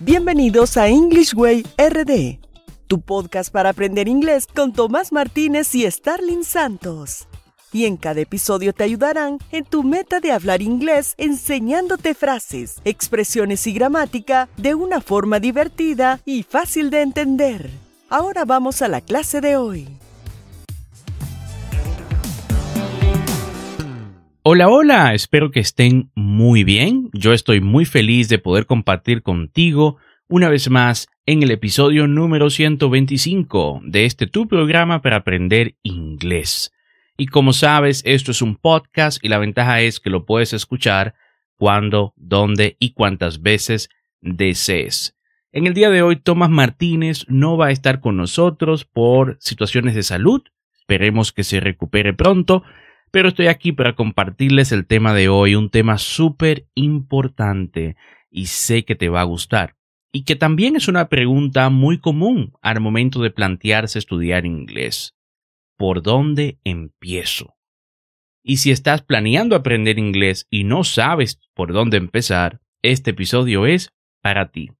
Bienvenidos a English Way RD, tu podcast para aprender inglés con Tomás Martínez y Starling Santos. Y en cada episodio te ayudarán en tu meta de hablar inglés enseñándote frases, expresiones y gramática de una forma divertida y fácil de entender. Ahora vamos a la clase de hoy. Hola, hola, espero que estén muy bien. Yo estoy muy feliz de poder compartir contigo una vez más en el episodio número 125 de este tu programa para aprender inglés. Y como sabes, esto es un podcast y la ventaja es que lo puedes escuchar cuando, dónde y cuántas veces desees. En el día de hoy, Tomás Martínez no va a estar con nosotros por situaciones de salud. Esperemos que se recupere pronto pero estoy aquí para compartirles el tema de hoy, un tema súper importante y sé que te va a gustar. Y que también es una pregunta muy común al momento de plantearse estudiar inglés. ¿Por dónde empiezo? Y si estás planeando aprender inglés y no sabes por dónde empezar, este episodio es para ti.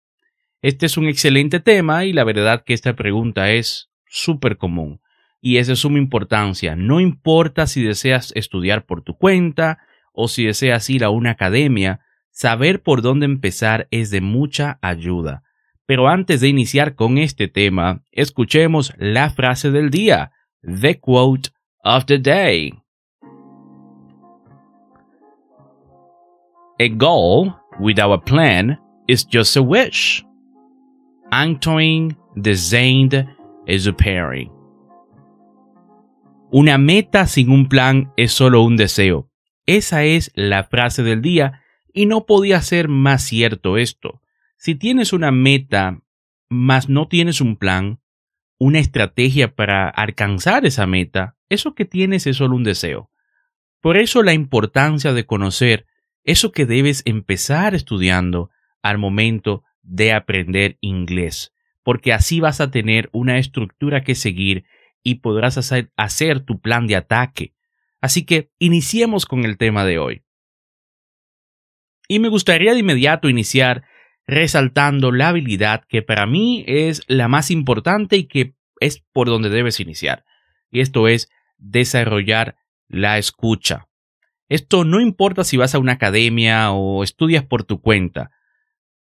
Este es un excelente tema y la verdad que esta pregunta es súper común y es de suma importancia. No importa si deseas estudiar por tu cuenta o si deseas ir a una academia, saber por dónde empezar es de mucha ayuda. Pero antes de iniciar con este tema, escuchemos la frase del día, the quote of the day. A goal without a plan is just a wish. Antoine de Saint-Exupéry. Una meta sin un plan es solo un deseo. Esa es la frase del día y no podía ser más cierto esto. Si tienes una meta, mas no tienes un plan, una estrategia para alcanzar esa meta, eso que tienes es solo un deseo. Por eso la importancia de conocer eso que debes empezar estudiando al momento de aprender inglés, porque así vas a tener una estructura que seguir y podrás hacer, tu plan de ataque. Así que iniciemos con el tema de hoy. Y me gustaría de inmediato iniciar resaltando la habilidad que para mí es la más importante y que es por donde debes iniciar. Y esto es desarrollar la escucha. Esto no importa si vas a una academia o estudias por tu cuenta,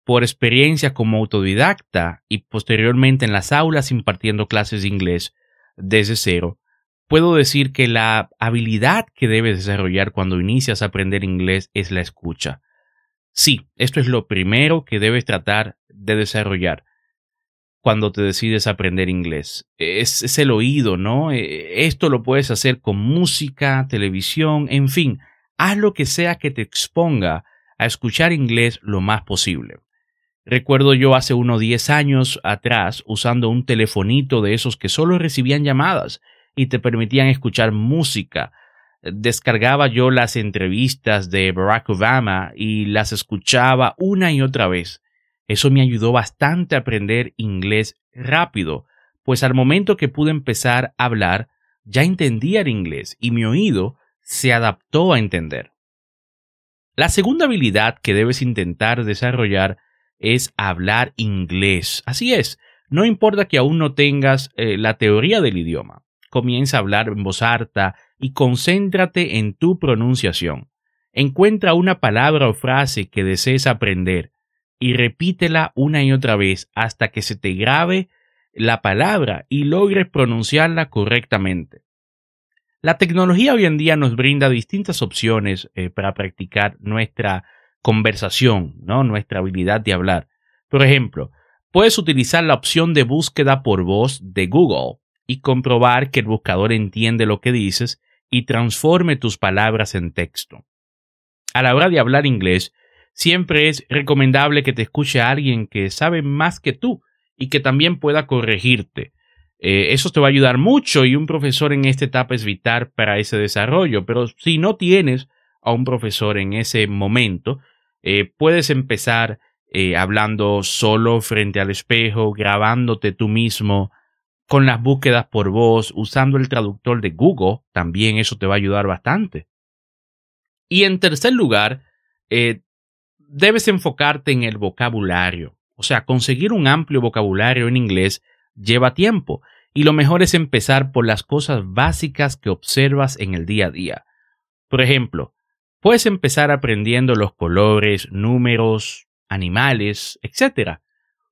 por experiencia como autodidacta y posteriormente en las aulas impartiendo clases de inglés, desde cero, puedo decir que la habilidad que debes desarrollar cuando inicias a aprender inglés es la escucha. Sí, esto es lo primero que debes tratar de desarrollar cuando te decides aprender inglés. Es, es, el oído, ¿no? E, esto lo puedes hacer con música, televisión, en fin, haz lo que sea que te exponga a escuchar inglés lo más posible. Recuerdo yo hace unos 10 años atrás usando un telefonito de esos que solo recibían llamadas y te permitían escuchar música. Descargaba yo las entrevistas de Barack Obama y las escuchaba una y otra vez. Eso me ayudó bastante a aprender inglés rápido, pues al momento que pude empezar a hablar, ya entendía el inglés y mi oído se adaptó a entender. La segunda habilidad que debes intentar desarrollar es hablar inglés. Así es, no importa que aún no tengas eh, la teoría del idioma. Comienza a hablar en voz alta y concéntrate en tu pronunciación. Encuentra una palabra o frase que desees aprender y repítela una y otra vez hasta que se te grabe la palabra y logres pronunciarla correctamente. La tecnología hoy en día nos brinda distintas opciones eh, para practicar nuestra conversación, ¿no? Nuestra habilidad de hablar. Por ejemplo, puedes utilizar la opción de búsqueda por voz de Google y comprobar que el buscador entiende lo que dices y transforme tus palabras en texto. A la hora de hablar inglés, siempre es recomendable que te escuche a alguien que sabe más que tú y que también pueda corregirte. Eh, eso te va a ayudar mucho y un profesor en esta etapa es vital para ese desarrollo, pero si no tienes a un profesor en ese momento, eh, puedes empezar eh, hablando solo frente al espejo, grabándote tú mismo, con las búsquedas por voz, usando el traductor de Google, también eso te va a ayudar bastante. Y en tercer lugar, eh, debes enfocarte en el vocabulario. O sea, conseguir un amplio vocabulario en inglés lleva tiempo y lo mejor es empezar por las cosas básicas que observas en el día a día. Por ejemplo, puedes empezar aprendiendo los colores, números, animales, etc.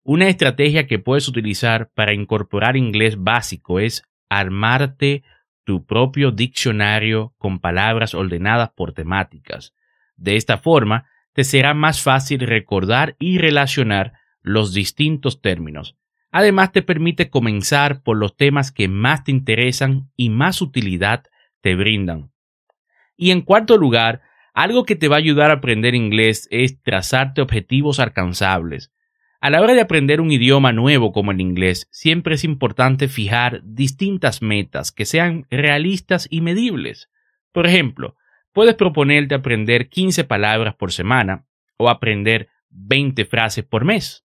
Una estrategia que puedes utilizar para incorporar inglés básico es armarte tu propio diccionario con palabras ordenadas por temáticas. De esta forma, te será más fácil recordar y relacionar los distintos términos. Además, te permite comenzar por los temas que más te interesan y más utilidad te brindan. Y en cuarto lugar, algo que te va a ayudar a aprender inglés es trazarte objetivos alcanzables. A la hora de aprender un idioma nuevo como el inglés, siempre es importante fijar distintas metas que sean realistas y medibles. Por ejemplo, puedes proponerte aprender 15 palabras por semana o aprender 20 frases por mes.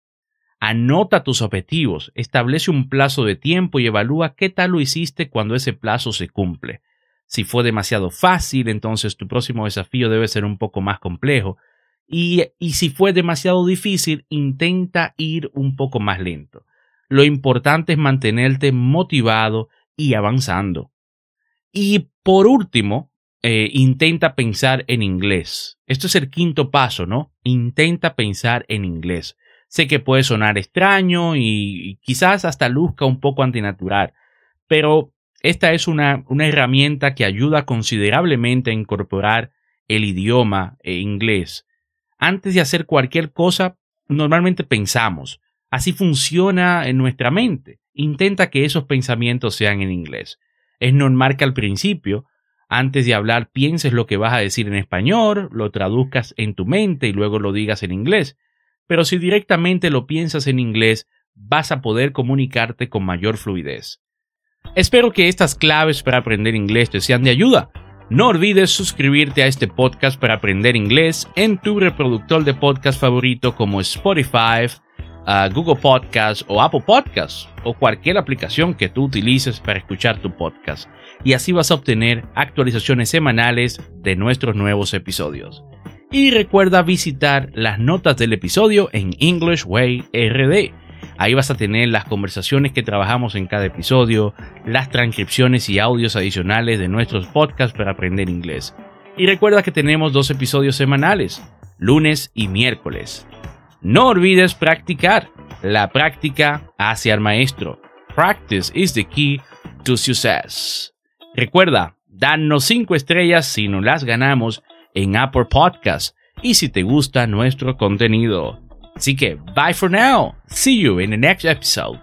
Anota tus objetivos, establece un plazo de tiempo y evalúa qué tal lo hiciste cuando ese plazo se cumple. Si fue demasiado fácil, entonces tu próximo desafío debe ser un poco más complejo. Y, y si fue demasiado difícil, intenta ir un poco más lento. Lo importante es mantenerte motivado y avanzando. Y por último, eh, intenta pensar en inglés. Esto es el quinto paso, ¿no? Intenta pensar en inglés. Sé que puede sonar extraño y quizás hasta luzca un poco antinatural, pero esta es una, una herramienta que ayuda considerablemente a incorporar el idioma e inglés. Antes de hacer cualquier cosa, normalmente pensamos. Así funciona en nuestra mente. Intenta que esos pensamientos sean en inglés. Es normal que al principio, antes de hablar, pienses lo que vas a decir en español, lo traduzcas en tu mente y luego lo digas en inglés pero si directamente lo piensas en inglés, vas a poder comunicarte con mayor fluidez. Espero que estas claves para aprender inglés te sean de ayuda. No olvides suscribirte a este podcast para aprender inglés en tu reproductor de podcast favorito como Spotify, uh, Google Podcast o Apple Podcast o cualquier aplicación que tú utilices para escuchar tu podcast. Y así vas a obtener actualizaciones semanales de nuestros nuevos episodios. Y recuerda visitar las notas del episodio en English Way RD. Ahí vas a tener las conversaciones que trabajamos en cada episodio, las transcripciones y audios adicionales de nuestros podcasts para aprender inglés. Y recuerda que tenemos dos episodios semanales, lunes y miércoles. No olvides practicar. La práctica hace al maestro. Practice is the key to success. Recuerda, danos 5 estrellas si no las ganamos en Apple Podcast y si te gusta nuestro contenido. Así que, bye for now. See you in the next episode.